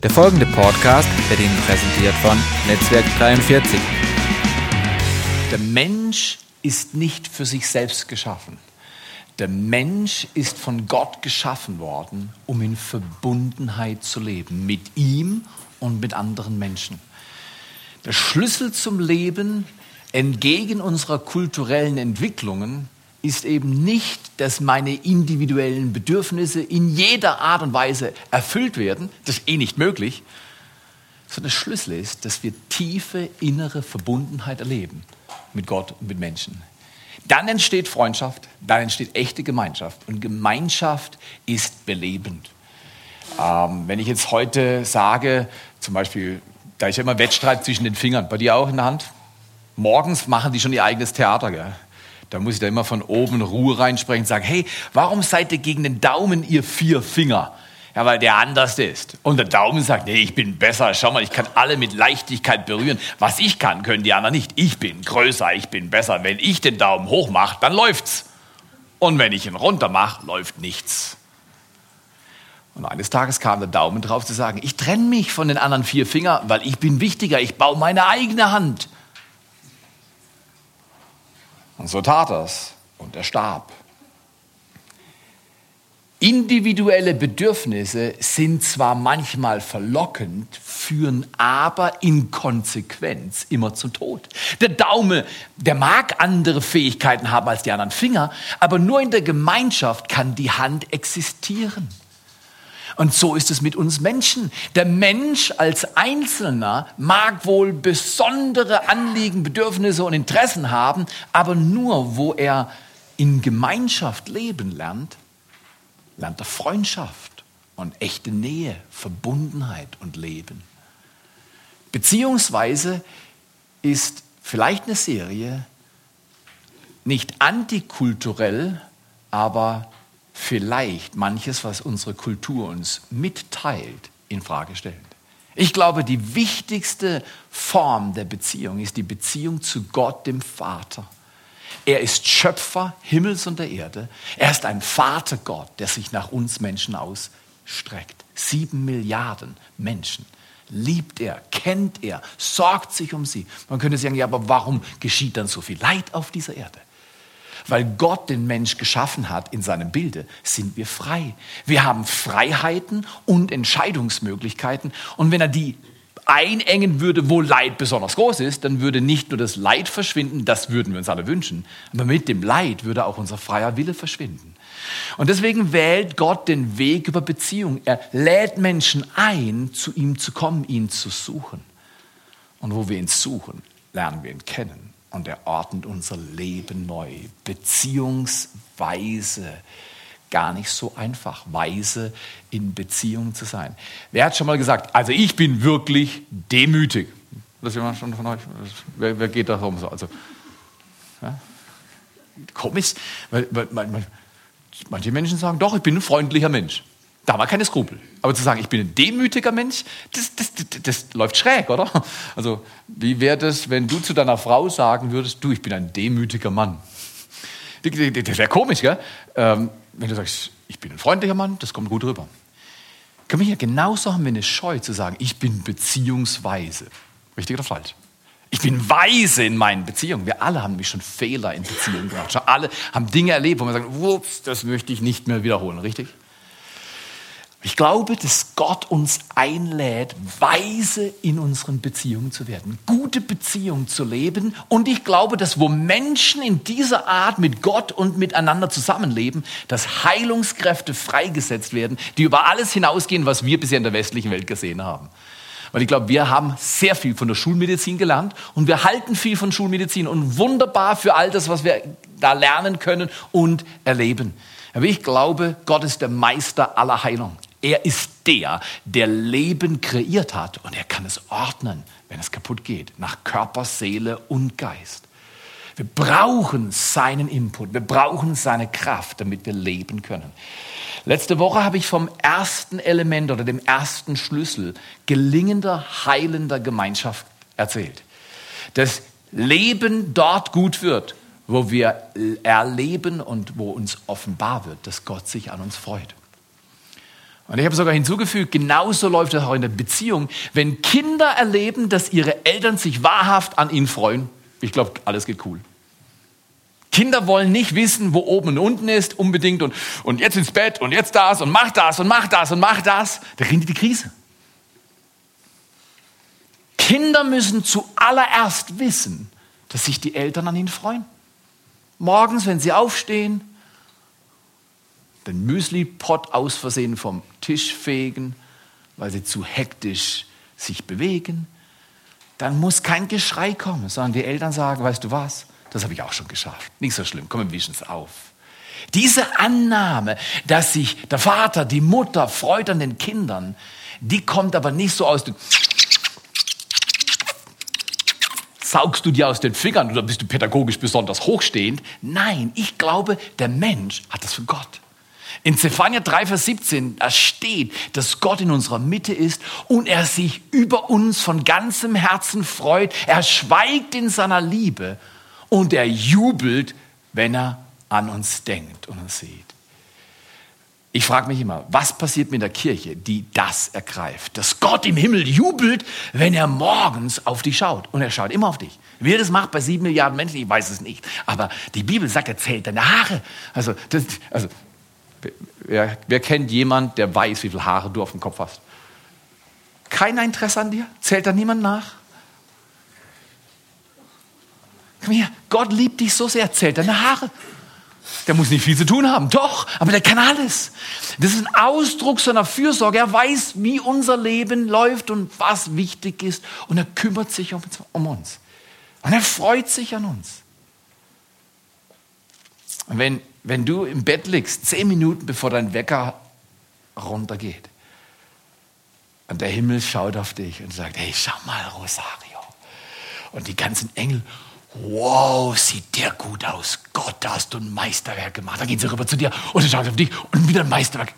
Der folgende Podcast wird Ihnen präsentiert von Netzwerk 43. Der Mensch ist nicht für sich selbst geschaffen. Der Mensch ist von Gott geschaffen worden, um in Verbundenheit zu leben, mit ihm und mit anderen Menschen. Der Schlüssel zum Leben entgegen unserer kulturellen Entwicklungen ist eben nicht, dass meine individuellen Bedürfnisse in jeder Art und Weise erfüllt werden, das ist eh nicht möglich, sondern der Schlüssel ist, dass wir tiefe innere Verbundenheit erleben mit Gott und mit Menschen. Dann entsteht Freundschaft, dann entsteht echte Gemeinschaft und Gemeinschaft ist belebend. Ähm, wenn ich jetzt heute sage, zum Beispiel, da ist ja immer Wettstreit zwischen den Fingern, bei dir auch in der Hand, morgens machen die schon ihr eigenes Theater. Gell? Da muss ich da immer von oben Ruhe reinsprechen und sagen, hey, warum seid ihr gegen den Daumen, ihr vier Finger? Ja, weil der anders ist. Und der Daumen sagt, nee, ich bin besser. Schau mal, ich kann alle mit Leichtigkeit berühren. Was ich kann, können die anderen nicht. Ich bin größer, ich bin besser. Wenn ich den Daumen hoch mache, dann läuft's. Und wenn ich ihn runter mache, läuft nichts. Und eines Tages kam der Daumen drauf zu sagen, ich trenne mich von den anderen vier Fingern, weil ich bin wichtiger. Ich baue meine eigene Hand. Und so tat er's und er starb. Individuelle Bedürfnisse sind zwar manchmal verlockend, führen aber in Konsequenz immer zum Tod. Der Daumen, der mag andere Fähigkeiten haben als die anderen Finger, aber nur in der Gemeinschaft kann die Hand existieren. Und so ist es mit uns Menschen. Der Mensch als Einzelner mag wohl besondere Anliegen, Bedürfnisse und Interessen haben, aber nur wo er in Gemeinschaft leben lernt, lernt er Freundschaft und echte Nähe, Verbundenheit und Leben. Beziehungsweise ist vielleicht eine Serie nicht antikulturell, aber vielleicht manches, was unsere Kultur uns mitteilt, in Frage stellend. Ich glaube, die wichtigste Form der Beziehung ist die Beziehung zu Gott, dem Vater. Er ist Schöpfer Himmels und der Erde. Er ist ein Vatergott, der sich nach uns Menschen ausstreckt. Sieben Milliarden Menschen liebt er, kennt er, sorgt sich um sie. Man könnte sagen, ja, aber warum geschieht dann so viel Leid auf dieser Erde? Weil Gott den Mensch geschaffen hat in seinem Bilde, sind wir frei. Wir haben Freiheiten und Entscheidungsmöglichkeiten. Und wenn er die einengen würde, wo Leid besonders groß ist, dann würde nicht nur das Leid verschwinden, das würden wir uns alle wünschen, aber mit dem Leid würde auch unser freier Wille verschwinden. Und deswegen wählt Gott den Weg über Beziehung. Er lädt Menschen ein, zu ihm zu kommen, ihn zu suchen. Und wo wir ihn suchen, lernen wir ihn kennen und er ordnet unser Leben neu. Beziehungsweise gar nicht so einfach, weise in Beziehung zu sein. Wer hat schon mal gesagt, also ich bin wirklich demütig? Das jemand schon von euch? Wer, wer geht darum so? Also, ja? Komisch, weil, weil, weil, manche Menschen sagen, doch, ich bin ein freundlicher Mensch. Da wir keine Skrupel. Aber zu sagen, ich bin ein demütiger Mensch, das, das, das, das läuft schräg, oder? Also, wie wäre das, wenn du zu deiner Frau sagen würdest, du, ich bin ein demütiger Mann? Das wäre komisch, gell? Ähm, wenn du sagst, ich bin ein freundlicher Mann, das kommt gut rüber. Können wir hier genauso haben wir eine Scheu zu sagen, ich bin beziehungsweise. Richtig oder falsch? Ich bin weise in meinen Beziehungen. Wir alle haben nämlich schon Fehler in Beziehungen gemacht. Schon alle haben Dinge erlebt, wo wir sagen, ups, das möchte ich nicht mehr wiederholen, richtig? Ich glaube, dass Gott uns einlädt, weise in unseren Beziehungen zu werden, gute Beziehungen zu leben. Und ich glaube, dass wo Menschen in dieser Art mit Gott und miteinander zusammenleben, dass Heilungskräfte freigesetzt werden, die über alles hinausgehen, was wir bisher in der westlichen Welt gesehen haben. Weil ich glaube, wir haben sehr viel von der Schulmedizin gelernt und wir halten viel von Schulmedizin und wunderbar für all das, was wir da lernen können und erleben. Aber ich glaube, Gott ist der Meister aller Heilung. Er ist der, der Leben kreiert hat und er kann es ordnen, wenn es kaputt geht, nach Körper, Seele und Geist. Wir brauchen seinen Input, wir brauchen seine Kraft, damit wir leben können. Letzte Woche habe ich vom ersten Element oder dem ersten Schlüssel gelingender, heilender Gemeinschaft erzählt. Das Leben dort gut wird, wo wir erleben und wo uns offenbar wird, dass Gott sich an uns freut. Und ich habe sogar hinzugefügt, genauso läuft es auch in der Beziehung. Wenn Kinder erleben, dass ihre Eltern sich wahrhaft an ihnen freuen, ich glaube, alles geht cool. Kinder wollen nicht wissen, wo oben und unten ist, unbedingt und, und jetzt ins Bett und jetzt das und mach das und mach das und mach das. Da kriegen die die Krise. Kinder müssen zuallererst wissen, dass sich die Eltern an ihnen freuen. Morgens, wenn sie aufstehen, den Müsli-Pot aus Versehen vom Tisch fegen, weil sie zu hektisch sich bewegen, dann muss kein Geschrei kommen, sondern die Eltern sagen, weißt du was, das habe ich auch schon geschafft. Nicht so schlimm, komm, wir wischen es auf. Diese Annahme, dass sich der Vater, die Mutter freut an den Kindern, die kommt aber nicht so aus dem saugst du dir aus den Fingern oder bist du pädagogisch besonders hochstehend? Nein, ich glaube, der Mensch hat das von Gott. In Zephania 3, Vers 17, da steht, dass Gott in unserer Mitte ist und er sich über uns von ganzem Herzen freut. Er schweigt in seiner Liebe und er jubelt, wenn er an uns denkt und uns sieht. Ich frage mich immer, was passiert mit der Kirche, die das ergreift? Dass Gott im Himmel jubelt, wenn er morgens auf dich schaut. Und er schaut immer auf dich. Wie er das macht bei sieben Milliarden Menschen, ich weiß es nicht. Aber die Bibel sagt, er zählt deine Haare. Also, das, also wer, wer kennt jemand, der weiß, wie viele Haare du auf dem Kopf hast? Kein Interesse an dir? Zählt da niemand nach? Komm her, Gott liebt dich so sehr, zählt deine Haare. Der muss nicht viel zu tun haben, doch, aber der kann alles. Das ist ein Ausdruck seiner Fürsorge. Er weiß, wie unser Leben läuft und was wichtig ist. Und er kümmert sich um, um uns. Und er freut sich an uns. Und wenn, wenn du im Bett liegst, zehn Minuten bevor dein Wecker runtergeht, und der Himmel schaut auf dich und sagt, hey, schau mal, Rosario. Und die ganzen Engel wow, sieht der gut aus. Gott, da hast du ein Meisterwerk gemacht. Dann gehen sie rüber zu dir und dann schauen sie auf dich und wieder ein Meisterwerk.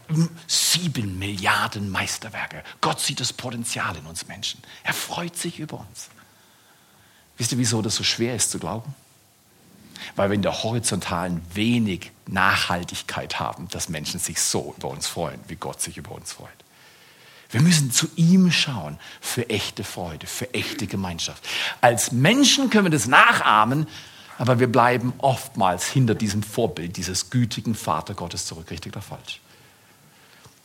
Sieben Milliarden Meisterwerke. Gott sieht das Potenzial in uns Menschen. Er freut sich über uns. Wisst ihr, wieso das so schwer ist zu glauben? Weil wir in der Horizontalen wenig Nachhaltigkeit haben, dass Menschen sich so über uns freuen, wie Gott sich über uns freut. Wir müssen zu ihm schauen für echte Freude, für echte Gemeinschaft. Als Menschen können wir das nachahmen, aber wir bleiben oftmals hinter diesem Vorbild dieses gütigen Vater Gottes zurück, richtig oder falsch.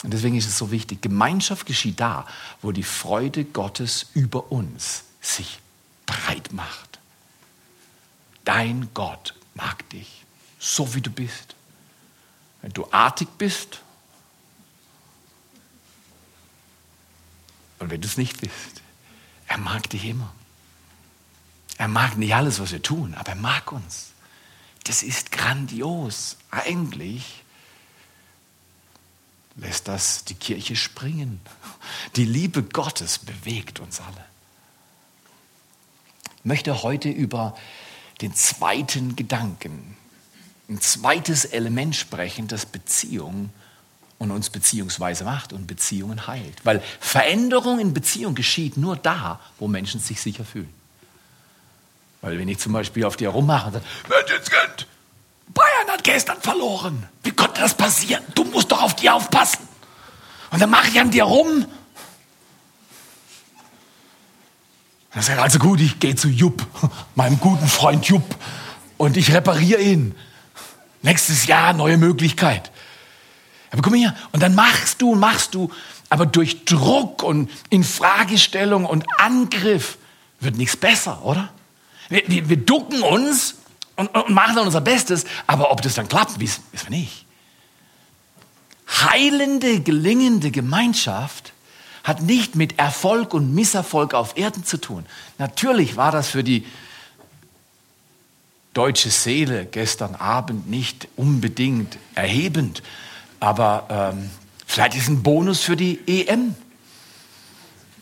Und deswegen ist es so wichtig, Gemeinschaft geschieht da, wo die Freude Gottes über uns sich breit macht. Dein Gott mag dich, so wie du bist. Wenn du artig bist, Und wenn du es nicht bist, er mag dich immer. Er mag nicht alles, was wir tun, aber er mag uns. Das ist grandios. Eigentlich lässt das die Kirche springen. Die Liebe Gottes bewegt uns alle. Ich möchte heute über den zweiten Gedanken, ein zweites Element sprechen, das Beziehung und uns beziehungsweise macht und Beziehungen heilt. Weil Veränderung in Beziehung geschieht nur da, wo Menschen sich sicher fühlen. Weil wenn ich zum Beispiel auf dir rummache und sage, Menschenskind, Bayern hat gestern verloren. Wie konnte das passieren? Du musst doch auf die aufpassen. Und dann mache ich an dir rum. Sage ich, also gut, ich gehe zu Jupp, meinem guten Freund Jupp, und ich repariere ihn. Nächstes Jahr neue Möglichkeit. Aber mal hier, und dann machst du und machst du, aber durch Druck und Infragestellung und Angriff wird nichts besser, oder? Wir, wir, wir ducken uns und, und, machen dann unser Bestes, aber ob das dann klappt, wissen wir nicht. Heilende, gelingende Gemeinschaft hat nicht mit Erfolg und Misserfolg auf Erden zu tun. Natürlich war das für die deutsche Seele gestern Abend nicht unbedingt erhebend, aber ähm, vielleicht ist ein Bonus für die EM,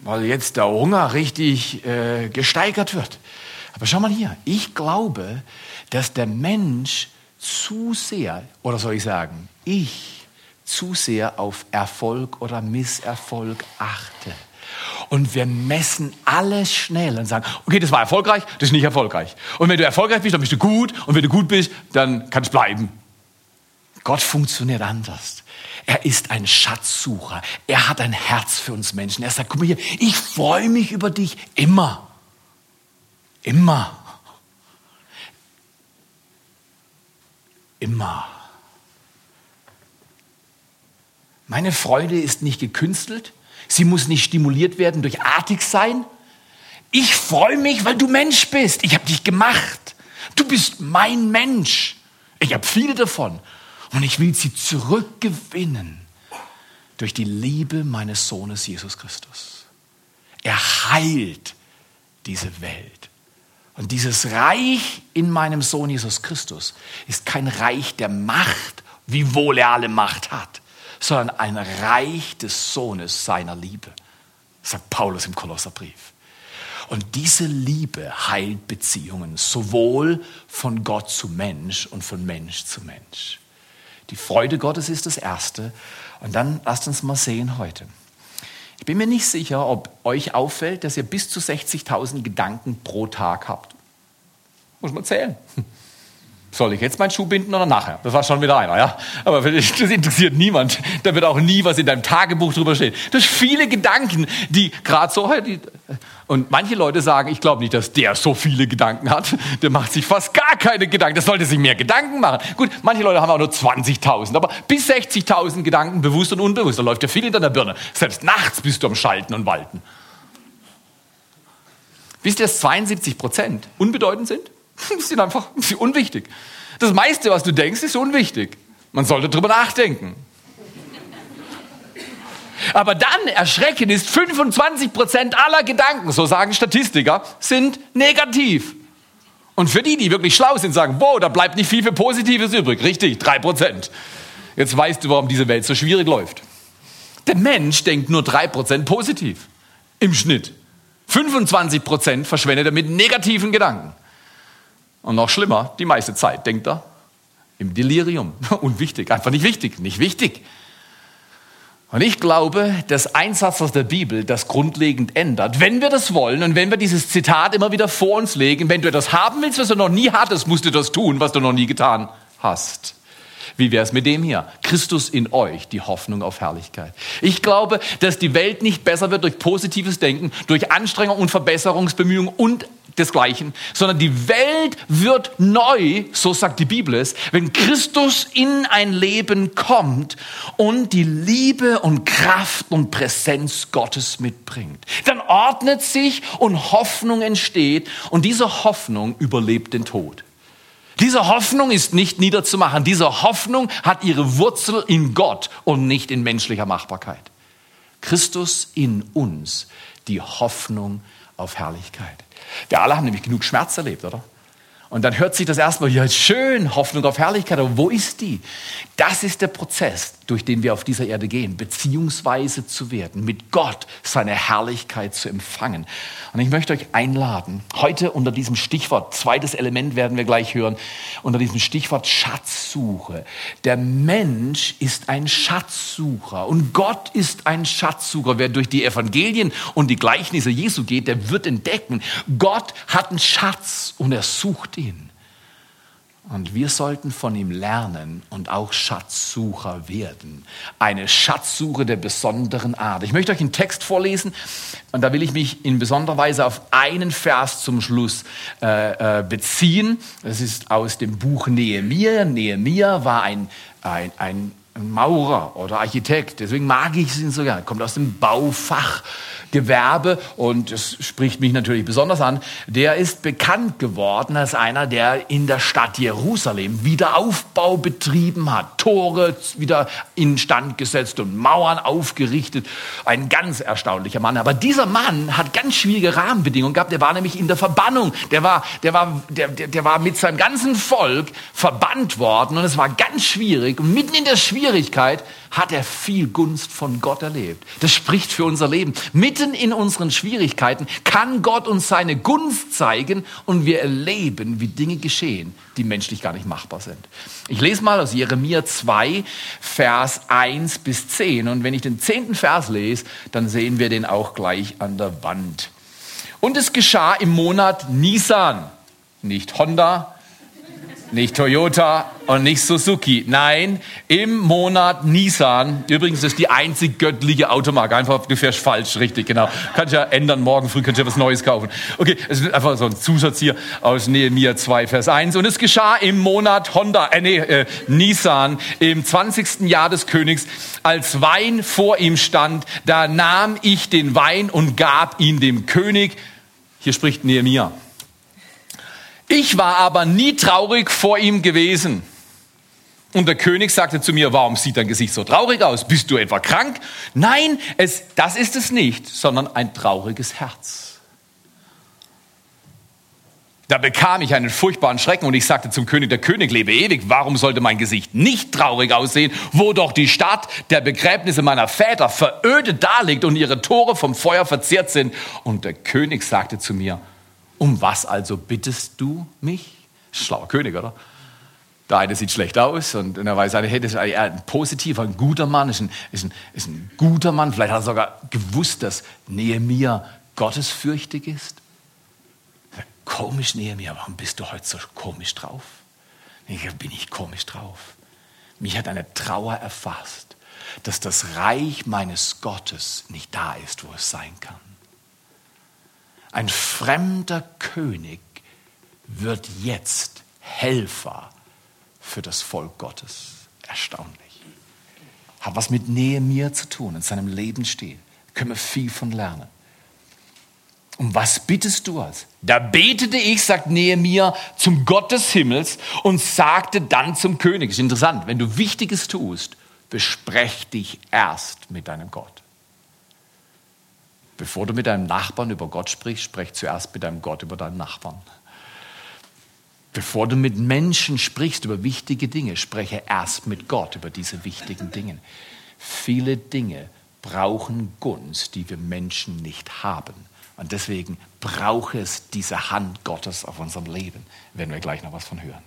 weil jetzt der Hunger richtig äh, gesteigert wird. Aber schau mal hier, ich glaube, dass der Mensch zu sehr, oder soll ich sagen, ich zu sehr auf Erfolg oder Misserfolg achte. Und wir messen alles schnell und sagen, okay, das war erfolgreich, das ist nicht erfolgreich. Und wenn du erfolgreich bist, dann bist du gut. Und wenn du gut bist, dann kannst du bleiben. Gott funktioniert anders. Er ist ein Schatzsucher. Er hat ein Herz für uns Menschen. Er sagt, guck mal hier, ich freue mich über dich immer. Immer. Immer. Meine Freude ist nicht gekünstelt. Sie muss nicht stimuliert werden durch artig sein. Ich freue mich, weil du Mensch bist. Ich habe dich gemacht. Du bist mein Mensch. Ich habe viele davon. Und ich will sie zurückgewinnen durch die Liebe meines Sohnes Jesus Christus. Er heilt diese Welt. Und dieses Reich in meinem Sohn Jesus Christus ist kein Reich der Macht, wiewohl er alle Macht hat, sondern ein Reich des Sohnes seiner Liebe, sagt Paulus im Kolosserbrief. Und diese Liebe heilt Beziehungen, sowohl von Gott zu Mensch und von Mensch zu Mensch. Die Freude Gottes ist das Erste. Und dann lasst uns mal sehen heute. Ich bin mir nicht sicher, ob euch auffällt, dass ihr bis zu 60.000 Gedanken pro Tag habt. Muss man zählen. Soll ich jetzt meinen Schuh binden oder nachher? Das war schon wieder einer, ja. Aber das interessiert niemand. Da wird auch nie was in deinem Tagebuch drüber stehen. Das sind viele Gedanken, die gerade so, die, und manche Leute sagen, ich glaube nicht, dass der so viele Gedanken hat. Der macht sich fast gar keine Gedanken. Der sollte sich mehr Gedanken machen. Gut, manche Leute haben auch nur 20.000, aber bis 60.000 Gedanken, bewusst und unbewusst. Da läuft ja viel in deiner Birne. Selbst nachts bist du am Schalten und Walten. Wisst ihr, dass 72 Prozent unbedeutend sind? Sind einfach unwichtig. Das meiste, was du denkst, ist unwichtig. Man sollte drüber nachdenken. Aber dann erschreckend ist, 25 Prozent aller Gedanken, so sagen Statistiker, sind negativ. Und für die, die wirklich schlau sind, sagen, wow, da bleibt nicht viel für Positives übrig. Richtig, drei Prozent. Jetzt weißt du, warum diese Welt so schwierig läuft. Der Mensch denkt nur drei Prozent positiv. Im Schnitt. 25 Prozent verschwendet er mit negativen Gedanken. Und noch schlimmer, die meiste Zeit denkt er im Delirium. Unwichtig, einfach nicht wichtig, nicht wichtig. Und ich glaube, dass ein Satz aus der Bibel das grundlegend ändert. Wenn wir das wollen und wenn wir dieses Zitat immer wieder vor uns legen, wenn du etwas haben willst, was du noch nie hattest, musst du das tun, was du noch nie getan hast. Wie wäre es mit dem hier? Christus in euch, die Hoffnung auf Herrlichkeit. Ich glaube, dass die Welt nicht besser wird durch positives Denken, durch Anstrengung und Verbesserungsbemühungen und desgleichen, sondern die Welt wird neu, so sagt die Bibel es, wenn Christus in ein Leben kommt und die Liebe und Kraft und Präsenz Gottes mitbringt. Dann ordnet sich und Hoffnung entsteht und diese Hoffnung überlebt den Tod. Diese Hoffnung ist nicht niederzumachen. Diese Hoffnung hat ihre Wurzel in Gott und nicht in menschlicher Machbarkeit. Christus in uns, die Hoffnung auf Herrlichkeit. Wir alle haben nämlich genug Schmerz erlebt, oder? Und dann hört sich das erstmal, ja, schön, Hoffnung auf Herrlichkeit, aber wo ist die? Das ist der Prozess, durch den wir auf dieser Erde gehen, beziehungsweise zu werden, mit Gott seine Herrlichkeit zu empfangen. Und ich möchte euch einladen, heute unter diesem Stichwort, zweites Element werden wir gleich hören, unter diesem Stichwort Schatzsuche. Der Mensch ist ein Schatzsucher und Gott ist ein Schatzsucher. Wer durch die Evangelien und die Gleichnisse Jesu geht, der wird entdecken, Gott hat einen Schatz und er sucht ihn. Und wir sollten von ihm lernen und auch Schatzsucher werden. Eine Schatzsuche der besonderen Art. Ich möchte euch einen Text vorlesen und da will ich mich in besonderer Weise auf einen Vers zum Schluss äh, äh, beziehen. Das ist aus dem Buch Nehemiah. Nehemiah war ein, ein, ein Maurer oder Architekt, deswegen mag ich ihn so gerne. Kommt aus dem Baufach. Gewerbe und das spricht mich natürlich besonders an, der ist bekannt geworden als einer, der in der Stadt Jerusalem Wiederaufbau betrieben hat, Tore wieder instand gesetzt und Mauern aufgerichtet. Ein ganz erstaunlicher Mann. Aber dieser Mann hat ganz schwierige Rahmenbedingungen gehabt. Der war nämlich in der Verbannung. Der war, der war, der, der, der war mit seinem ganzen Volk verbannt worden und es war ganz schwierig. Und mitten in der Schwierigkeit hat er viel Gunst von Gott erlebt. Das spricht für unser Leben. Mitten in unseren Schwierigkeiten kann Gott uns seine Gunst zeigen und wir erleben, wie Dinge geschehen, die menschlich gar nicht machbar sind. Ich lese mal aus Jeremia 2, Vers 1 bis 10. Und wenn ich den zehnten Vers lese, dann sehen wir den auch gleich an der Wand. Und es geschah im Monat Nisan, nicht Honda, Nicht Toyota und nicht Suzuki. Nein, im Monat Nissan. Übrigens ist die einzig göttliche Automarke. Einfach, du fährst falsch, richtig, genau. Kannst ja ändern, morgen früh kannst du ja was Neues kaufen. Okay, es ist einfach so ein Zusatz hier aus Nehemiah 2, Vers 1. Und es geschah im Monat Honda, äh, nee, äh, Nissan, im 20. Jahr des Königs, als Wein vor ihm stand, da nahm ich den Wein und gab ihn dem König. Hier spricht Nehemiah. Ich war aber nie traurig vor ihm gewesen. Und der König sagte zu mir, warum sieht dein Gesicht so traurig aus? Bist du etwa krank? Nein, es, das ist es nicht, sondern ein trauriges Herz. Da bekam ich einen furchtbaren Schrecken und ich sagte zum König, der König lebe ewig, warum sollte mein Gesicht nicht traurig aussehen, wo doch die Stadt der Begräbnisse meiner Väter verödet daliegt und ihre Tore vom Feuer verzehrt sind. Und der König sagte zu mir, um was also bittest du mich? Schlauer König, oder? Der eine sieht schlecht aus und er weiß, das ist ein positiver, ein guter Mann, ist ein, ist, ein, ist ein guter Mann. Vielleicht hat er sogar gewusst, dass Nehemiah gottesfürchtig ist. Komisch, Nehemiah, warum bist du heute so komisch drauf? Ich bin ich komisch drauf. Mich hat eine Trauer erfasst, dass das Reich meines Gottes nicht da ist, wo es sein kann. Ein fremder König wird jetzt Helfer für das Volk Gottes. Erstaunlich. Hat was mit Nähe mir zu tun, in seinem Leben steht. Können wir viel von lernen. Um was bittest du als? Da betete ich, sagt Nehemiah, zum Gott des Himmels und sagte dann zum König. Ist interessant, wenn du Wichtiges tust, besprech dich erst mit deinem Gott. Bevor du mit deinem Nachbarn über Gott sprichst, sprech zuerst mit deinem Gott über deinen Nachbarn. Bevor du mit Menschen sprichst über wichtige Dinge, spreche erst mit Gott über diese wichtigen Dinge. Viele Dinge brauchen Gunst, die wir Menschen nicht haben. Und deswegen braucht es diese Hand Gottes auf unserem Leben. Werden wir gleich noch was von hören.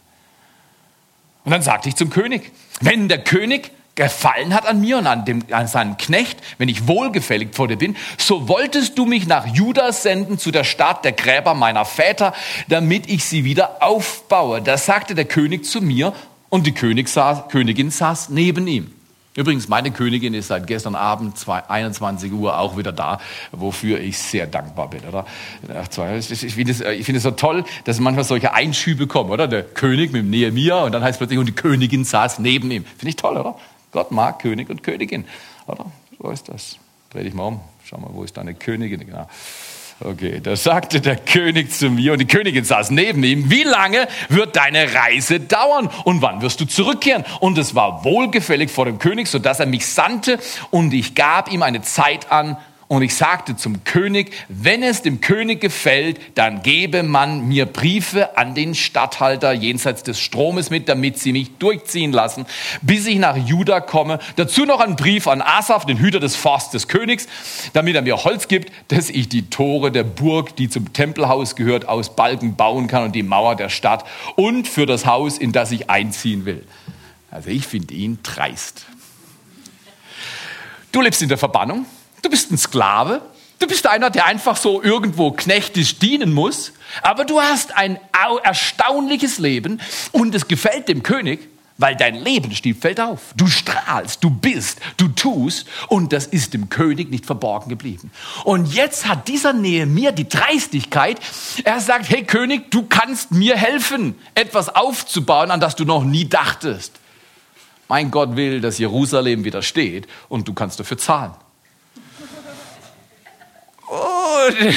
Und dann sagte ich zum König, wenn der König gefallen hat an mir und an, dem, an seinem Knecht, wenn ich wohlgefällig vor dir bin, so wolltest du mich nach Juda senden zu der Stadt der Gräber meiner Väter, damit ich sie wieder aufbaue. Da sagte der König zu mir und die König saß, Königin saß neben ihm. Übrigens, meine Königin ist seit gestern Abend 21 Uhr auch wieder da, wofür ich sehr dankbar bin. Oder? Ich finde es, ich es so toll, dass manchmal solche Einschübe kommen, oder? Der König mit dem Nehemiah und dann heißt es plötzlich, und die Königin saß neben ihm. Finde ich toll, oder? Gott mag König und Königin. Oder? So ist das. Dreh dich mal um. Schau mal, wo ist deine Königin? Genau. Okay, da sagte der König zu mir und die Königin saß neben ihm, wie lange wird deine Reise dauern und wann wirst du zurückkehren? Und es war wohlgefällig vor dem König, so dass er mich sandte und ich gab ihm eine Zeit an, und ich sagte zum König, wenn es dem König gefällt, dann gebe man mir Briefe an den Statthalter jenseits des Stromes mit, damit sie mich durchziehen lassen, bis ich nach Juda komme. Dazu noch ein Brief an Asaf, den Hüter des Forstes des Königs, damit er mir Holz gibt, dass ich die Tore der Burg, die zum Tempelhaus gehört, aus Balken bauen kann und die Mauer der Stadt und für das Haus, in das ich einziehen will. Also ich finde ihn dreist. Du lebst in der Verbannung. Du bist ein Sklave. Du bist einer, der einfach so irgendwo knechtisch dienen muss. Aber du hast ein erstaunliches Leben und es gefällt dem König, weil dein Lebensstil fällt auf. Du strahlst, du bist, du tust und das ist dem König nicht verborgen geblieben. Und jetzt hat dieser Nähe mir die Dreistigkeit, er sagt, hey König, du kannst mir helfen, etwas aufzubauen, an das du noch nie dachtest. Mein Gott will, dass Jerusalem wieder steht und du kannst dafür zahlen.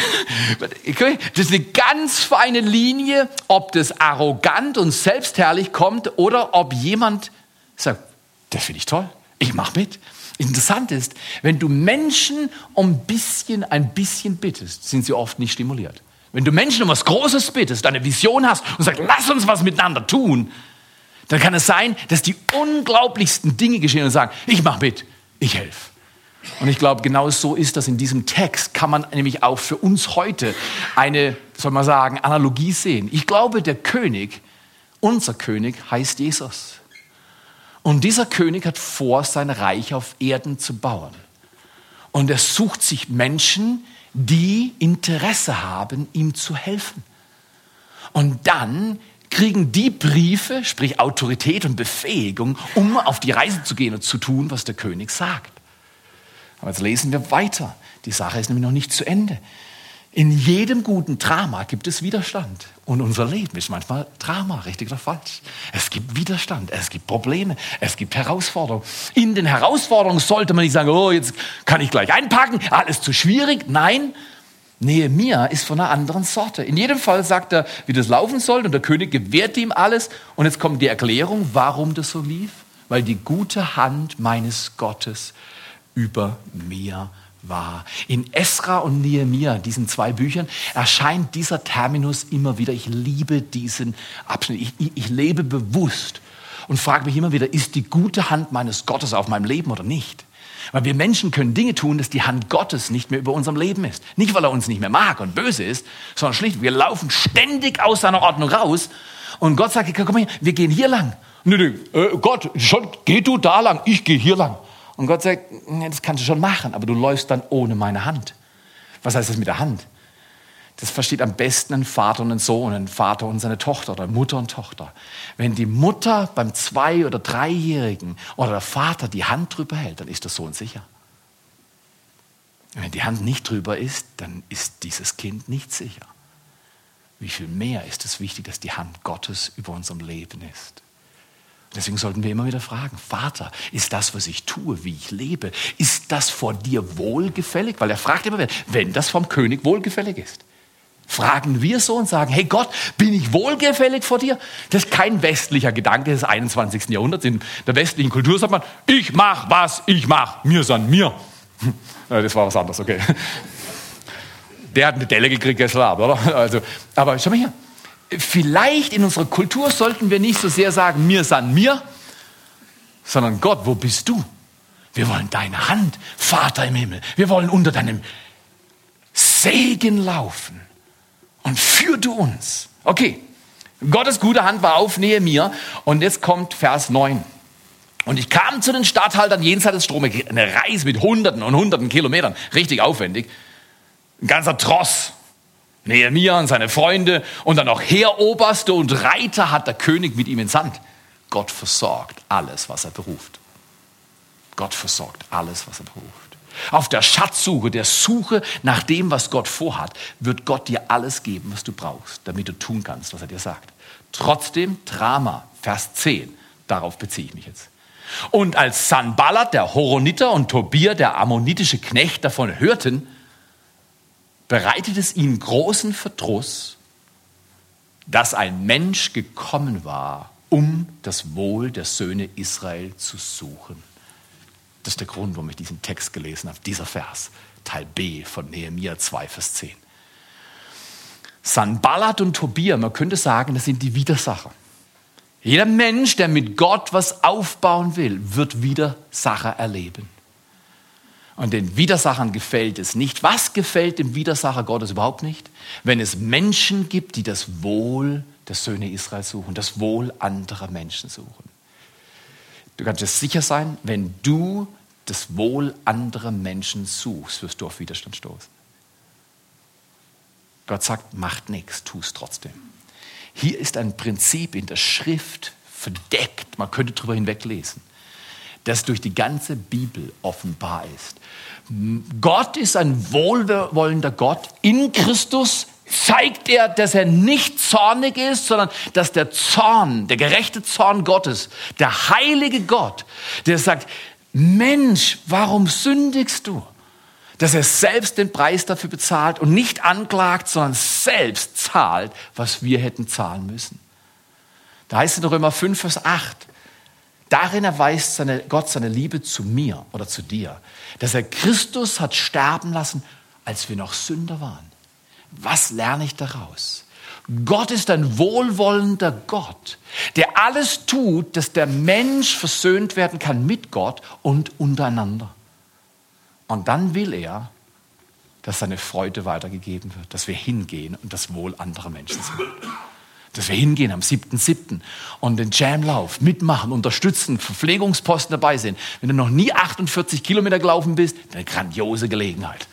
Das ist eine ganz feine Linie, ob das arrogant und selbstherrlich kommt oder ob jemand sagt, das finde ich toll, ich mache mit. Interessant ist, wenn du Menschen um ein bisschen, ein bisschen bittest, sind sie oft nicht stimuliert. Wenn du Menschen um was Großes bittest, eine Vision hast und sagst, lass uns was miteinander tun, dann kann es sein, dass die unglaublichsten Dinge geschehen und sagen, ich mache mit, ich helfe. Und ich glaube, genau so ist das in diesem Text. Kann man nämlich auch für uns heute eine, soll man sagen, Analogie sehen. Ich glaube, der König, unser König heißt Jesus. Und dieser König hat vor, sein Reich auf Erden zu bauen. Und er sucht sich Menschen, die Interesse haben, ihm zu helfen. Und dann kriegen die Briefe, sprich Autorität und Befähigung, um auf die Reise zu gehen und zu tun, was der König sagt. Aber jetzt lesen wir weiter. Die Sache ist nämlich noch nicht zu Ende. In jedem guten Drama gibt es Widerstand. Und unser Leben ist manchmal Drama, richtig oder falsch. Es gibt Widerstand, es gibt Probleme, es gibt Herausforderungen. In den Herausforderungen sollte man nicht sagen, oh, jetzt kann ich gleich einpacken, alles zu schwierig. Nein, Nehemia ist von einer anderen Sorte. In jedem Fall sagt er, wie das laufen soll und der König gewährt ihm alles. Und jetzt kommt die Erklärung, warum das so lief. Weil die gute Hand meines Gottes über mir war. In Esra und Nehemia, diesen zwei Büchern, erscheint dieser Terminus immer wieder. Ich liebe diesen Abschnitt. Ich, ich, ich lebe bewusst und frage mich immer wieder, ist die gute Hand meines Gottes auf meinem Leben oder nicht? Weil wir Menschen können Dinge tun, dass die Hand Gottes nicht mehr über unserem Leben ist. Nicht, weil er uns nicht mehr mag und böse ist, sondern schlicht, wir laufen ständig aus seiner Ordnung raus. Und Gott sagt, komm her, wir gehen hier lang. Nö, nö, äh, Gott, schon, geh du da lang, ich gehe hier lang. Und Gott sagt, das kannst du schon machen, aber du läufst dann ohne meine Hand. Was heißt das mit der Hand? Das versteht am besten ein Vater und ein Sohn, ein Vater und seine Tochter oder Mutter und Tochter. Wenn die Mutter beim Zwei- oder Dreijährigen oder der Vater die Hand drüber hält, dann ist der Sohn sicher. Wenn die Hand nicht drüber ist, dann ist dieses Kind nicht sicher. Wie viel mehr ist es wichtig, dass die Hand Gottes über unserem Leben ist? Deswegen sollten wir immer wieder fragen, Vater, ist das, was ich tue, wie ich lebe, ist das vor dir wohlgefällig? Weil er fragt immer wenn das vom König wohlgefällig ist fragen wir so und sagen, hey Gott, bin ich wohlgefällig vor dir? Das ist kein westlicher Gedanke des 21. Jahrhunderts. In der westlichen Kultur sagt man, ich mach, was ich mach, mir san mir. Das war was anderes, okay. Der hat eine Delle gekriegt gestern Abend, oder? Also, aber schau mal hier. Vielleicht in unserer Kultur sollten wir nicht so sehr sagen, mir san mir, sondern Gott, wo bist du? Wir wollen deine Hand, Vater im Himmel. Wir wollen unter deinem Segen laufen und führ du uns. Okay, Gottes gute Hand war auf Nehemiah und jetzt kommt Vers 9. Und ich kam zu den Statthaltern jenseits des Stromes, eine Reise mit Hunderten und Hunderten Kilometern, richtig aufwendig. Ein ganzer Tross. Nehemiah und seine Freunde und dann auch Heeroberste und Reiter hat der König mit ihm entsandt. Gott versorgt alles, was er beruft. Gott versorgt alles, was er beruft. Auf der Schatzsuche, der Suche nach dem, was Gott vorhat, wird Gott dir alles geben, was du brauchst, damit du tun kannst, was er dir sagt. Trotzdem Drama, Vers 10, darauf beziehe ich mich jetzt. Und als Sanballat, der Horoniter, und Tobia, der ammonitische Knecht, davon hörten, bereitet es ihnen großen Verdruss, dass ein Mensch gekommen war, um das Wohl der Söhne Israel zu suchen. Das ist der Grund, warum ich diesen Text gelesen habe, dieser Vers, Teil B von Nehemiah 2, Vers 10. Sanballat und Tobia, man könnte sagen, das sind die Widersacher. Jeder Mensch, der mit Gott was aufbauen will, wird Widersacher erleben. Und den Widersachern gefällt es nicht. Was gefällt dem Widersacher Gottes überhaupt nicht? Wenn es Menschen gibt, die das Wohl der Söhne Israel suchen, das Wohl anderer Menschen suchen. Du kannst dir sicher sein, wenn du das Wohl anderer Menschen suchst, wirst du auf Widerstand stoßen. Gott sagt, macht nichts, tu es trotzdem. Hier ist ein Prinzip in der Schrift verdeckt, man könnte darüber hinweglesen, das durch die ganze Bibel offenbar ist. Gott ist ein wohlwollender Gott in Christus zeigt er, dass er nicht zornig ist, sondern dass der Zorn, der gerechte Zorn Gottes, der heilige Gott, der sagt, Mensch, warum sündigst du? Dass er selbst den Preis dafür bezahlt und nicht anklagt, sondern selbst zahlt, was wir hätten zahlen müssen. Da heißt es in Römer 5, Vers 8, darin erweist seine, Gott seine Liebe zu mir oder zu dir, dass er Christus hat sterben lassen, als wir noch Sünder waren. Was lerne ich daraus? Gott ist ein wohlwollender Gott, der alles tut, dass der Mensch versöhnt werden kann mit Gott und untereinander. Und dann will er, dass seine Freude weitergegeben wird, dass wir hingehen und das Wohl anderer Menschen sind. Dass wir hingehen am 7.7. und den Jamlauf mitmachen, unterstützen, Verpflegungsposten dabei sind. Wenn du noch nie 48 Kilometer gelaufen bist, eine grandiose Gelegenheit.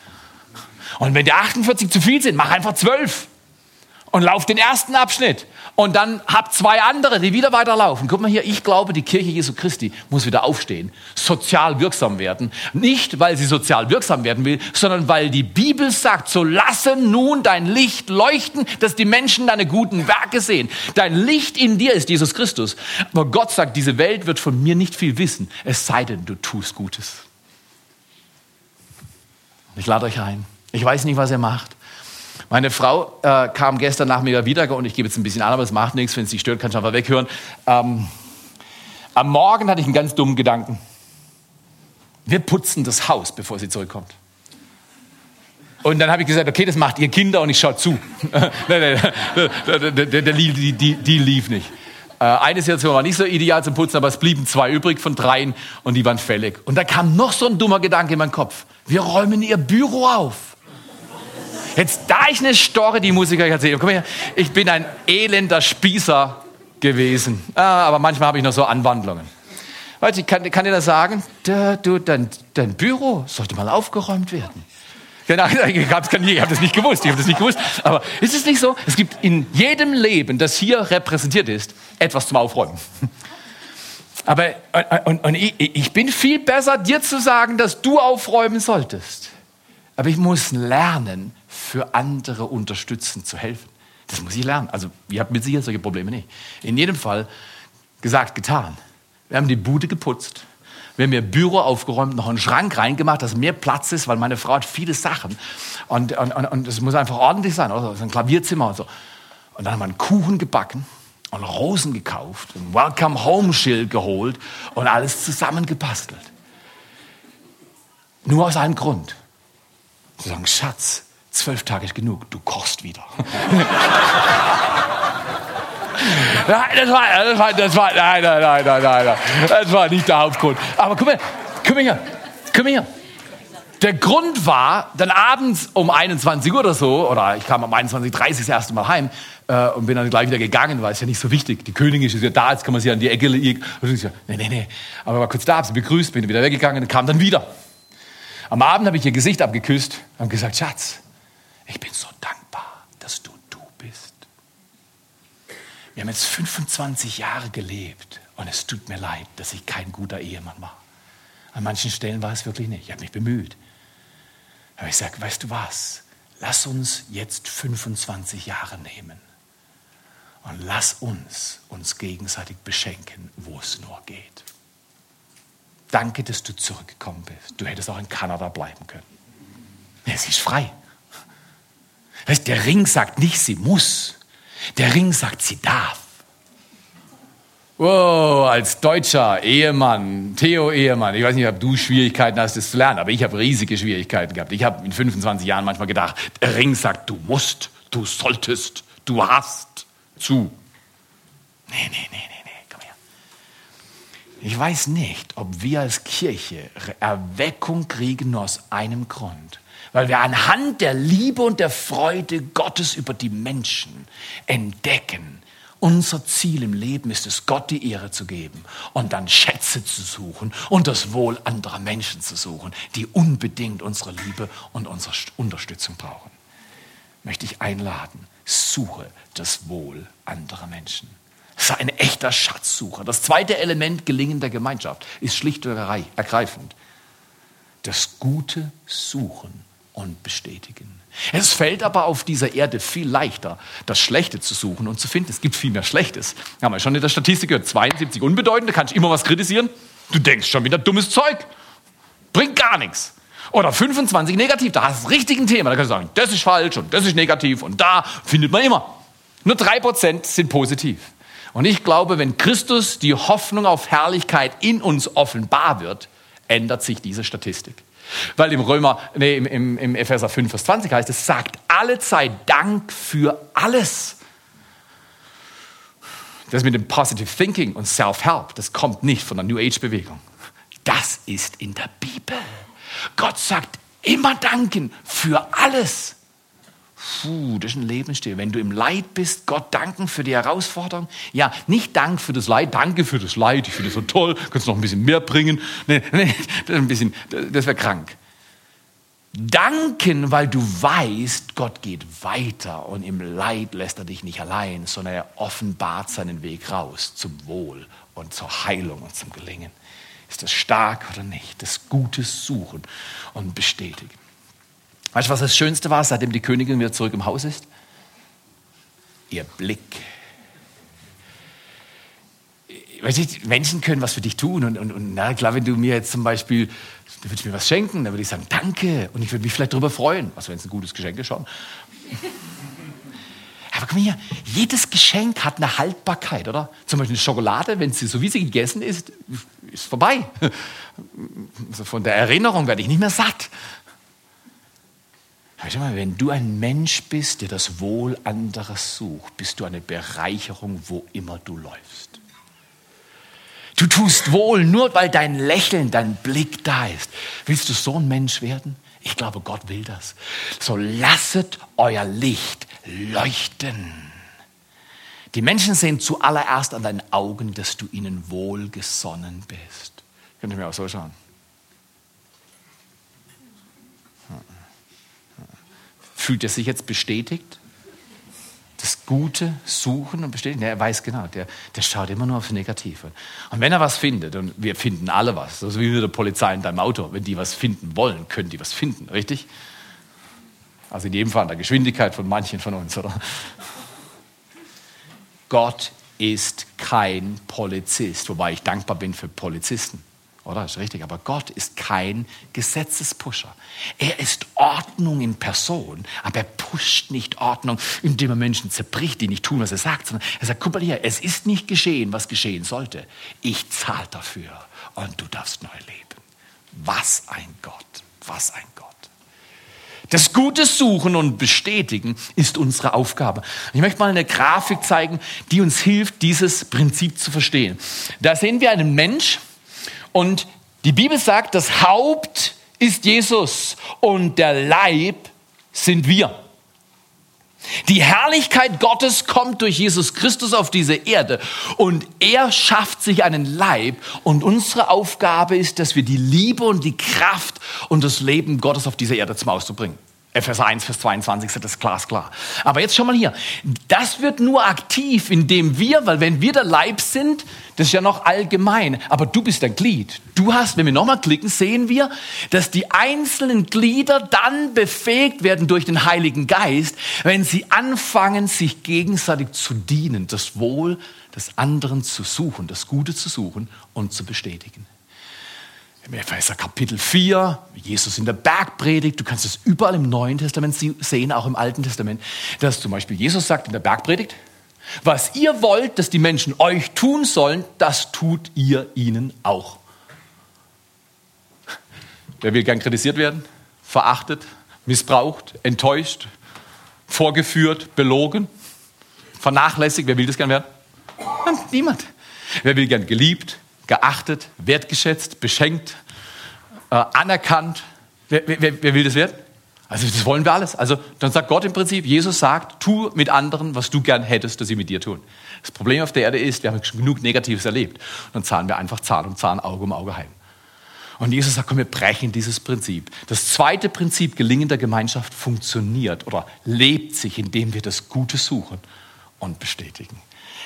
Und wenn dir 48 zu viel sind, mach einfach 12. und lauf den ersten Abschnitt und dann hab zwei andere, die wieder weiterlaufen. Guck mal hier, ich glaube, die Kirche Jesu Christi muss wieder aufstehen, sozial wirksam werden. Nicht, weil sie sozial wirksam werden will, sondern weil die Bibel sagt, so lasse nun dein Licht leuchten, dass die Menschen deine guten Werke sehen. Dein Licht in dir ist Jesus Christus. Aber Gott sagt, diese Welt wird von mir nicht viel wissen, es sei denn, du tust Gutes. Ich lade euch ein. Ich weiß nicht, was ihr macht. Meine Frau äh, kam gestern nach mir wieder und ich gebe jetzt ein bisschen an, aber es macht nichts. Wenn es dich stört, kannst du einfach weghören. Ähm, am Morgen hatte ich einen ganz dummen Gedanken. Wir putzen das Haus, bevor sie zurückkommt. Und dann habe ich gesagt, okay, das macht ihr Kinder und ich schaue zu. die, die, die lief nicht. Äh, eine Situation war nicht so ideal zum Putzen, aber es blieben zwei übrig von dreien und die waren fällig. Und da kam noch so ein dummer Gedanke in meinen Kopf. Wir räumen ihr Büro auf. Jetzt, da ich eine Story, die Musiker erzählen. Komm her, ich bin ein elender Spießer gewesen. Ah, aber manchmal habe ich noch so Anwandlungen. Du, ich kann, kann dir das sagen? Du, dein, dein Büro sollte mal aufgeräumt werden. Genau, ich habe das nicht gewusst, ich habe das nicht gewusst. Aber ist es nicht so? Es gibt in jedem Leben, das hier repräsentiert ist, etwas zum Aufräumen. Aber und, und ich, ich bin viel besser, dir zu sagen, dass du aufräumen solltest. Aber ich muss lernen, für andere unterstützen, zu helfen. Das muss ich lernen. Also, ihr habt mit Sicherheit solche Probleme nicht. In jedem Fall gesagt, getan. Wir haben die Bude geputzt. Wir haben ihr Büro aufgeräumt, noch einen Schrank reingemacht, dass mehr Platz ist, weil meine Frau hat viele Sachen. Und, und, und, es muss einfach ordentlich sein. Also ein Klavierzimmer und so. Und dann haben wir einen Kuchen gebacken und Rosen gekauft, ein Welcome Home Schild geholt und alles zusammengebastelt. Nur aus einem Grund. Zu sagen, Schatz, zwölf Tage ist genug, du kochst wieder. nein, das war, das war, das war, nein, nein, nein, nein, nein, das war nicht der Hauptgrund. Aber komm her, komm her, komm her. Der Grund war, dann abends um 21 Uhr oder so, oder ich kam um 21.30 Uhr das erste Mal heim äh, und bin dann gleich wieder gegangen, weil es ja nicht so wichtig. Die Königin ist ja da, jetzt kann man sie an die Ecke legen. Und ich so, nee, nee, nee. Aber war kurz da, hab sie begrüßt, bin wieder weggegangen und kam dann wieder. Am Abend habe ich ihr Gesicht abgeküsst und gesagt, Schatz, ich bin so dankbar, dass du du bist. Wir haben jetzt 25 Jahre gelebt und es tut mir leid, dass ich kein guter Ehemann war. An manchen Stellen war es wirklich nicht. Ich habe mich bemüht. Aber ich sage, weißt du was? Lass uns jetzt 25 Jahre nehmen und lass uns uns gegenseitig beschenken, wo es nur geht. Danke, dass du zurückgekommen bist. Du hättest auch in Kanada bleiben können. Sie ist frei. Der Ring sagt nicht, sie muss. Der Ring sagt, sie darf. Wow, als deutscher Ehemann, Theo-Ehemann, ich weiß nicht, ob du Schwierigkeiten hast, das zu lernen, aber ich habe riesige Schwierigkeiten gehabt. Ich habe in 25 Jahren manchmal gedacht, der Ring sagt, du musst, du solltest, du hast zu. Nee, nee, nee, nee, nee, komm her. Ich weiß nicht, ob wir als Kirche Erweckung kriegen aus einem Grund weil wir anhand der Liebe und der Freude Gottes über die Menschen entdecken, unser Ziel im Leben ist es, Gott die Ehre zu geben und dann Schätze zu suchen und das Wohl anderer Menschen zu suchen, die unbedingt unsere Liebe und unsere Unterstützung brauchen. Möchte ich einladen, suche das Wohl anderer Menschen. Sei ein echter Schatzsucher. Das zweite Element gelingender Gemeinschaft ist schlicht und ergreifend das Gute suchen und bestätigen. Es fällt aber auf dieser Erde viel leichter, das Schlechte zu suchen und zu finden. Es gibt viel mehr Schlechtes. Haben wir schon in der Statistik gehört. 72 Unbedeutende, kannst du immer was kritisieren. Du denkst schon wieder dummes Zeug. Bringt gar nichts. Oder 25 negativ, da hast du das richtige Thema. Da kannst du sagen, das ist falsch und das ist negativ und da findet man immer. Nur 3% sind positiv. Und ich glaube, wenn Christus die Hoffnung auf Herrlichkeit in uns offenbar wird, ändert sich diese Statistik. Weil im Römer, nee, im, im, im Epheser 5, Vers 20 heißt es, sagt alle Zeit Dank für alles. Das mit dem Positive Thinking und Self-Help, das kommt nicht von der New Age-Bewegung. Das ist in der Bibel. Gott sagt immer danken für alles. Puh, das ist ein Lebensstil. Wenn du im Leid bist, Gott danken für die Herausforderung. Ja, nicht Dank für das Leid, danke für das Leid, ich finde es so toll, kannst noch ein bisschen mehr bringen. Nee, nee, das, ein bisschen, das wäre krank. Danken, weil du weißt, Gott geht weiter und im Leid lässt er dich nicht allein, sondern er offenbart seinen Weg raus zum Wohl und zur Heilung und zum Gelingen. Ist das stark oder nicht? Das Gutes suchen und bestätigen. Weißt du, was das Schönste war, seitdem die Königin wieder zurück im Haus ist? Ihr Blick. Weißt du, Menschen können was für dich tun. Und, und, und na klar, wenn du mir jetzt zum Beispiel, du würdest mir was schenken, dann würde ich sagen, danke. Und ich würde mich vielleicht darüber freuen. Also wenn es ein gutes Geschenk ist schon. Aber guck mal hier, jedes Geschenk hat eine Haltbarkeit, oder? Zum Beispiel eine Schokolade, wenn sie so wie sie gegessen ist, ist vorbei. Also von der Erinnerung werde ich nicht mehr satt. Schau mal, wenn du ein Mensch bist, der das Wohl anderer sucht, bist du eine Bereicherung, wo immer du läufst. Du tust wohl, nur weil dein Lächeln, dein Blick da ist. Willst du so ein Mensch werden? Ich glaube, Gott will das. So lasset euer Licht leuchten. Die Menschen sehen zuallererst an deinen Augen, dass du ihnen wohlgesonnen bist. Könnt ihr mir auch so schauen? Fühlt er sich jetzt bestätigt? Das Gute suchen und bestätigen? Er weiß genau, der, der schaut immer nur aufs Negative. Und wenn er was findet, und wir finden alle was, so wie mit der Polizei in deinem Auto, wenn die was finden wollen, können die was finden, richtig? Also in jedem Fall an der Geschwindigkeit von manchen von uns, oder? Gott ist kein Polizist, wobei ich dankbar bin für Polizisten. Oder? Ist richtig. Aber Gott ist kein Gesetzespusher. Er ist Ordnung in Person. Aber er pusht nicht Ordnung, indem er Menschen zerbricht, die nicht tun, was er sagt, sondern er sagt, guck mal hier, es ist nicht geschehen, was geschehen sollte. Ich zahle dafür und du darfst neu leben. Was ein Gott. Was ein Gott. Das Gute suchen und bestätigen ist unsere Aufgabe. Ich möchte mal eine Grafik zeigen, die uns hilft, dieses Prinzip zu verstehen. Da sehen wir einen Mensch, und die Bibel sagt, das Haupt ist Jesus und der Leib sind wir. Die Herrlichkeit Gottes kommt durch Jesus Christus auf diese Erde und er schafft sich einen Leib und unsere Aufgabe ist, dass wir die Liebe und die Kraft und das Leben Gottes auf dieser Erde zum Ausdruck bringen. Epheser 1, Vers 22 sagt das glasklar. Aber jetzt schau mal hier. Das wird nur aktiv, indem wir, weil wenn wir der Leib sind, das ist ja noch allgemein, aber du bist ein Glied. Du hast, wenn wir nochmal klicken, sehen wir, dass die einzelnen Glieder dann befähigt werden durch den Heiligen Geist, wenn sie anfangen, sich gegenseitig zu dienen, das Wohl des anderen zu suchen, das Gute zu suchen und zu bestätigen. Epheser Kapitel 4, Jesus in der Bergpredigt, du kannst es überall im Neuen Testament sehen, auch im Alten Testament, dass zum Beispiel Jesus sagt in der Bergpredigt, was ihr wollt, dass die Menschen euch tun sollen, das tut ihr ihnen auch. Wer will gern kritisiert werden, verachtet, missbraucht, enttäuscht, vorgeführt, belogen, vernachlässigt, wer will das gern werden? Niemand. Wer will gern geliebt, geachtet, wertgeschätzt, beschenkt, äh, anerkannt. Wer, wer, wer will das werden? Also das wollen wir alles. Also dann sagt Gott im Prinzip, Jesus sagt, tu mit anderen, was du gern hättest, dass sie mit dir tun. Das Problem auf der Erde ist, wir haben schon genug Negatives erlebt. Dann zahlen wir einfach Zahn um Zahn, Auge um Auge heim. Und Jesus sagt, komm, wir brechen dieses Prinzip. Das zweite Prinzip gelingender Gemeinschaft funktioniert oder lebt sich, indem wir das Gute suchen und bestätigen.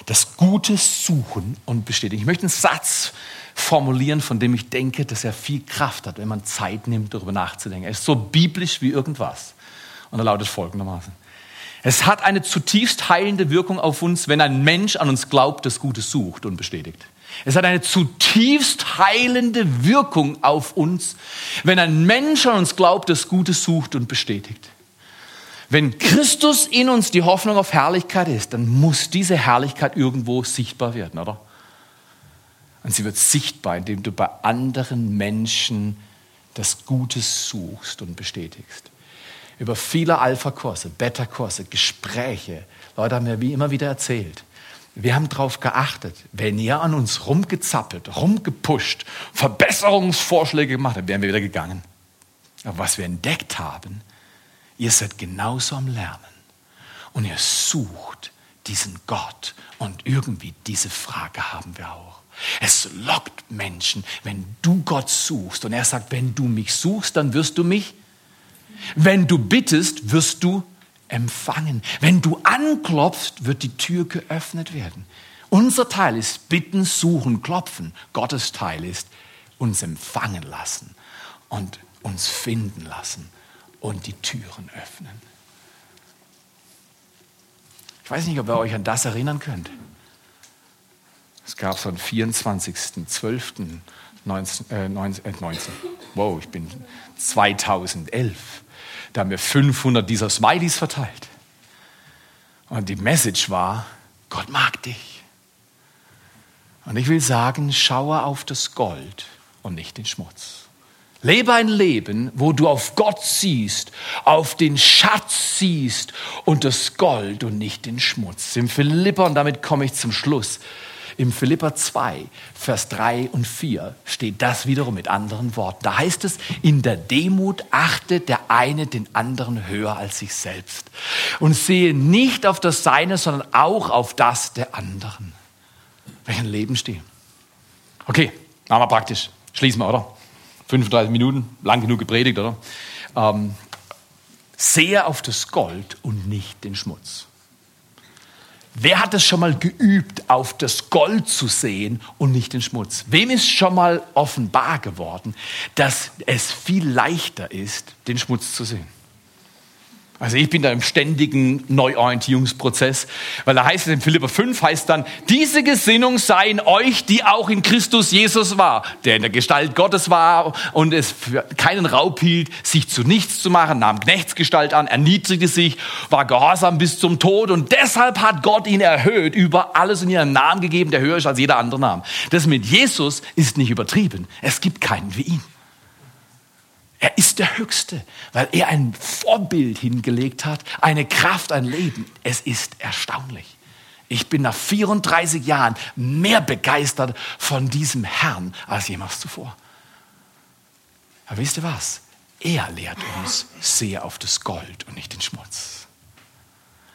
Das Gute suchen und bestätigen. Ich möchte einen Satz formulieren, von dem ich denke, dass er viel Kraft hat, wenn man Zeit nimmt, darüber nachzudenken. Er ist so biblisch wie irgendwas. Und er lautet folgendermaßen. Es hat eine zutiefst heilende Wirkung auf uns, wenn ein Mensch an uns glaubt, das Gute sucht und bestätigt. Es hat eine zutiefst heilende Wirkung auf uns, wenn ein Mensch an uns glaubt, das Gute sucht und bestätigt. Wenn Christus in uns die Hoffnung auf Herrlichkeit ist, dann muss diese Herrlichkeit irgendwo sichtbar werden, oder? Und sie wird sichtbar, indem du bei anderen Menschen das Gute suchst und bestätigst. Über viele Alpha-Kurse, Beta-Kurse, Gespräche, Leute haben mir wie immer wieder erzählt, wir haben darauf geachtet, wenn ihr an uns rumgezappelt, rumgepusht, Verbesserungsvorschläge gemacht habt, wären wir wieder gegangen. Aber was wir entdeckt haben, Ihr seid genauso am Lernen und ihr sucht diesen Gott und irgendwie diese Frage haben wir auch. Es lockt Menschen, wenn du Gott suchst und er sagt, wenn du mich suchst, dann wirst du mich Wenn du bittest, wirst du empfangen. Wenn du anklopfst, wird die Tür geöffnet werden. Unser Teil ist bitten, suchen, klopfen. Gottes Teil ist uns empfangen lassen und uns finden lassen und die Türen öffnen. Ich weiß nicht, ob ihr euch an das erinnern könnt. Es gab so einen 24.12.19, äh, 19, äh, 19. Wow, ich bin 2011. Da haben wir 500 dieser Smileys verteilt. Und die Message war, Gott mag dich. Und ich will sagen, schaue auf das Gold und nicht den Schmutz. Lebe ein Leben, wo du auf Gott siehst, auf den Schatz siehst und das Gold und nicht den Schmutz. Im Philippa, und damit komme ich zum Schluss, im Philippa 2, Vers 3 und 4 steht das wiederum mit anderen Worten. Da heißt es, in der Demut achtet der eine den anderen höher als sich selbst und sehe nicht auf das Seine, sondern auch auf das der anderen. Welchen Leben stehen. Okay, machen wir praktisch. Schließen wir, oder? 35 Minuten, lang genug gepredigt, oder? Ähm, sehe auf das Gold und nicht den Schmutz. Wer hat es schon mal geübt, auf das Gold zu sehen und nicht den Schmutz? Wem ist schon mal offenbar geworden, dass es viel leichter ist, den Schmutz zu sehen? Also ich bin da im ständigen Neuorientierungsprozess, weil da heißt es in Philippa 5 heißt dann, diese Gesinnung sei in euch, die auch in Christus Jesus war, der in der Gestalt Gottes war und es für keinen Raub hielt, sich zu nichts zu machen, nahm Knechtsgestalt an, erniedrigte sich, war gehorsam bis zum Tod und deshalb hat Gott ihn erhöht, über alles in ihren Namen gegeben, der höher ist als jeder andere Name. Das mit Jesus ist nicht übertrieben. Es gibt keinen wie ihn. Er ist der Höchste, weil er ein Vorbild hingelegt hat, eine Kraft, ein Leben. Es ist erstaunlich. Ich bin nach 34 Jahren mehr begeistert von diesem Herrn als jemals zuvor. Aber wisst ihr was? Er lehrt uns, sehe auf das Gold und nicht den Schmutz.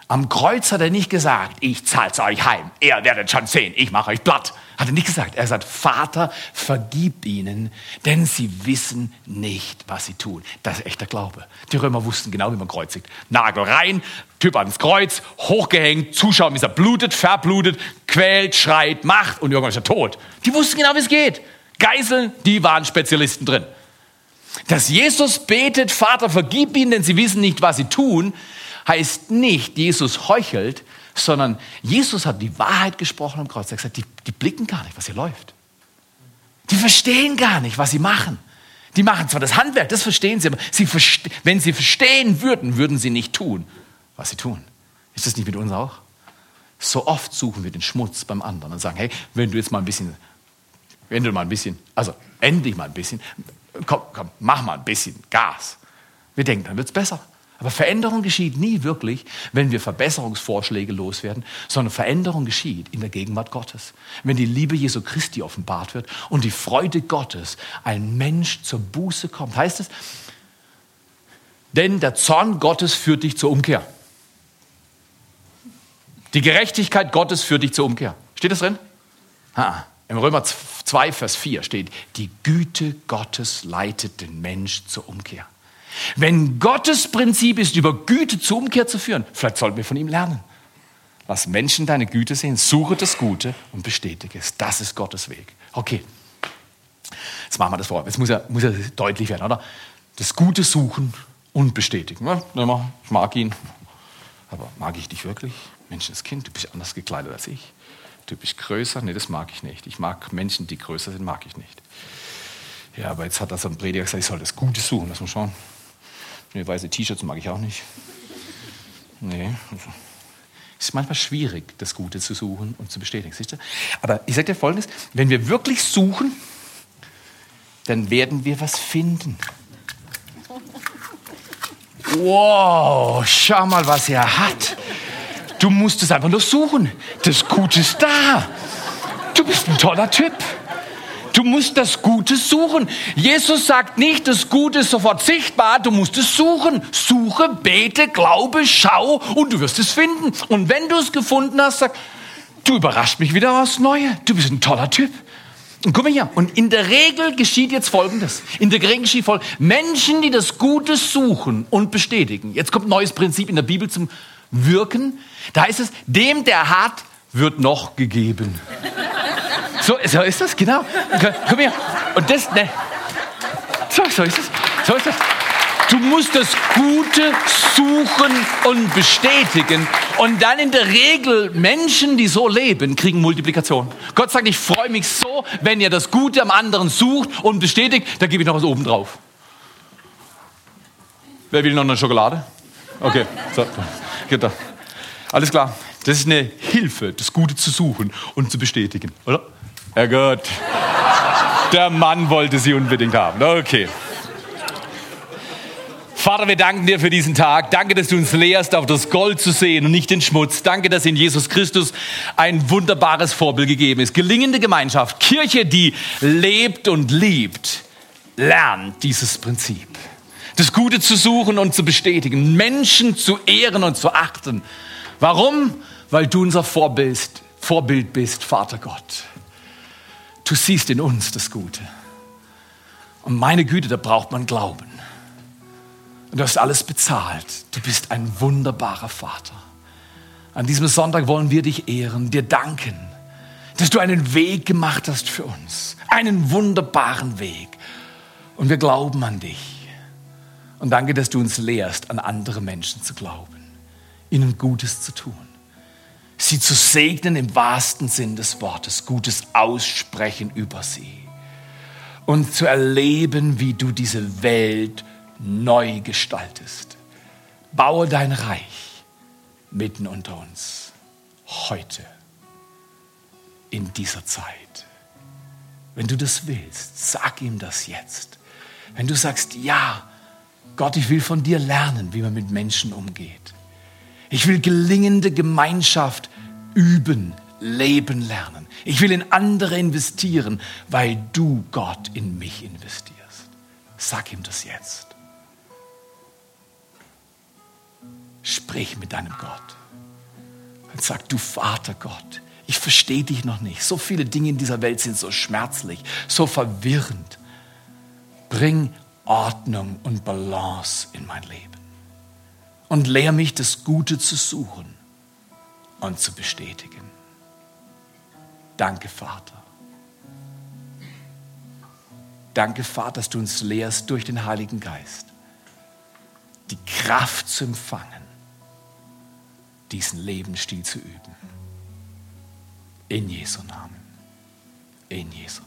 Am Kreuz hat er nicht gesagt, ich zahl's euch heim, ihr werdet schon sehen, ich mache euch platt. Hat er nicht gesagt. Er sagt, Vater, vergib ihnen, denn sie wissen nicht, was sie tun. Das ist echter Glaube. Die Römer wussten genau, wie man kreuzigt. Nagel rein, Typ ans Kreuz, hochgehängt, zuschauen, wie er blutet, verblutet, quält, schreit, macht und irgendwann ist er tot. Die wussten genau, wie es geht. Geiseln, die waren Spezialisten drin. Dass Jesus betet, Vater, vergib ihnen, denn sie wissen nicht, was sie tun, heißt nicht, Jesus heuchelt, sondern Jesus hat die Wahrheit gesprochen am Kreuz. Er hat gesagt, die, die blicken gar nicht, was hier läuft. Die verstehen gar nicht, was sie machen. Die machen zwar das Handwerk, das verstehen sie, aber sie verste wenn sie verstehen würden, würden sie nicht tun, was sie tun. Ist das nicht mit uns auch? So oft suchen wir den Schmutz beim anderen und sagen, hey, wenn du jetzt mal ein bisschen, wenn du mal ein bisschen, also endlich mal ein bisschen, komm, komm, mach mal ein bisschen Gas. Wir denken, dann wird es besser. Aber Veränderung geschieht nie wirklich, wenn wir Verbesserungsvorschläge loswerden, sondern Veränderung geschieht in der Gegenwart Gottes. Wenn die Liebe Jesu Christi offenbart wird und die Freude Gottes, ein Mensch zur Buße kommt. Heißt es, denn der Zorn Gottes führt dich zur Umkehr. Die Gerechtigkeit Gottes führt dich zur Umkehr. Steht das drin? Ha. Im Römer 2, Vers 4 steht, die Güte Gottes leitet den Mensch zur Umkehr. Wenn Gottes Prinzip ist, über Güte zur Umkehr zu führen, vielleicht sollten wir von ihm lernen. Lass Menschen deine Güte sehen, suche das Gute und bestätige es. Das ist Gottes Weg. Okay, jetzt machen wir das vor. Jetzt muss ja, muss ja deutlich werden, oder? Das Gute suchen und bestätigen. Ja, ich mag ihn, aber mag ich dich wirklich? Menschenskind, du bist anders gekleidet als ich. Du bist größer, nee, das mag ich nicht. Ich mag Menschen, die größer sind, mag ich nicht. Ja, aber jetzt hat das ein Prediger gesagt, ich soll das Gute suchen. Lass mal schauen. Nee, weiße T-Shirts mag ich auch nicht. Nee. Es ist manchmal schwierig, das Gute zu suchen und zu bestätigen. Siehst du? Aber ich sage dir Folgendes: Wenn wir wirklich suchen, dann werden wir was finden. Wow, schau mal, was er hat. Du musst es einfach nur suchen. Das Gute ist da. Du bist ein toller Typ. Du musst das Gute suchen. Jesus sagt nicht, das Gute ist sofort sichtbar, du musst es suchen. Suche, bete, glaube, schau und du wirst es finden. Und wenn du es gefunden hast, sag, du überrascht mich wieder aufs Neue. Du bist ein toller Typ. Und guck mal hier. Und in der Regel geschieht jetzt Folgendes. In der Regel geschieht Folgendes. Menschen, die das Gute suchen und bestätigen. Jetzt kommt ein neues Prinzip in der Bibel zum Wirken. Da heißt es, dem, der hat, wird noch gegeben. So, so ist das, genau. Komm her. Und das, ne. So, so ist es. So ist es. Du musst das Gute suchen und bestätigen. Und dann in der Regel Menschen, die so leben, kriegen Multiplikation. Gott sagt, ich freue mich so, wenn ihr das Gute am anderen sucht und bestätigt, da gebe ich noch was oben drauf. Wer will noch eine Schokolade? Okay, so. Alles klar. Das ist eine Hilfe, das Gute zu suchen und zu bestätigen, oder? Ja gut. Der Mann wollte sie unbedingt haben. Okay. Vater, wir danken dir für diesen Tag. Danke, dass du uns lehrst, auf das Gold zu sehen und nicht den Schmutz. Danke, dass in Jesus Christus ein wunderbares Vorbild gegeben ist. Gelingende Gemeinschaft, Kirche, die lebt und liebt, lernt dieses Prinzip. Das Gute zu suchen und zu bestätigen, Menschen zu ehren und zu achten. Warum? Weil du unser Vorbild, Vorbild bist, Vater Gott. Du siehst in uns das Gute. Und meine Güte, da braucht man Glauben. Und du hast alles bezahlt. Du bist ein wunderbarer Vater. An diesem Sonntag wollen wir dich ehren, dir danken, dass du einen Weg gemacht hast für uns. Einen wunderbaren Weg. Und wir glauben an dich. Und danke, dass du uns lehrst, an andere Menschen zu glauben, ihnen Gutes zu tun, sie zu segnen im wahrsten Sinn des Wortes, Gutes aussprechen über sie und zu erleben, wie du diese Welt neu gestaltest. Baue dein Reich mitten unter uns, heute, in dieser Zeit. Wenn du das willst, sag ihm das jetzt. Wenn du sagst, ja, Gott, ich will von dir lernen, wie man mit Menschen umgeht. Ich will gelingende Gemeinschaft üben, leben lernen. Ich will in andere investieren, weil du, Gott, in mich investierst. Sag ihm das jetzt. Sprich mit deinem Gott. Und sag, du Vater Gott, ich verstehe dich noch nicht. So viele Dinge in dieser Welt sind so schmerzlich, so verwirrend. Bring Ordnung und Balance in mein Leben. Und lehr mich, das Gute zu suchen und zu bestätigen. Danke, Vater. Danke, Vater, dass du uns lehrst durch den Heiligen Geist, die Kraft zu empfangen, diesen Lebensstil zu üben. In Jesu Namen. In Jesu.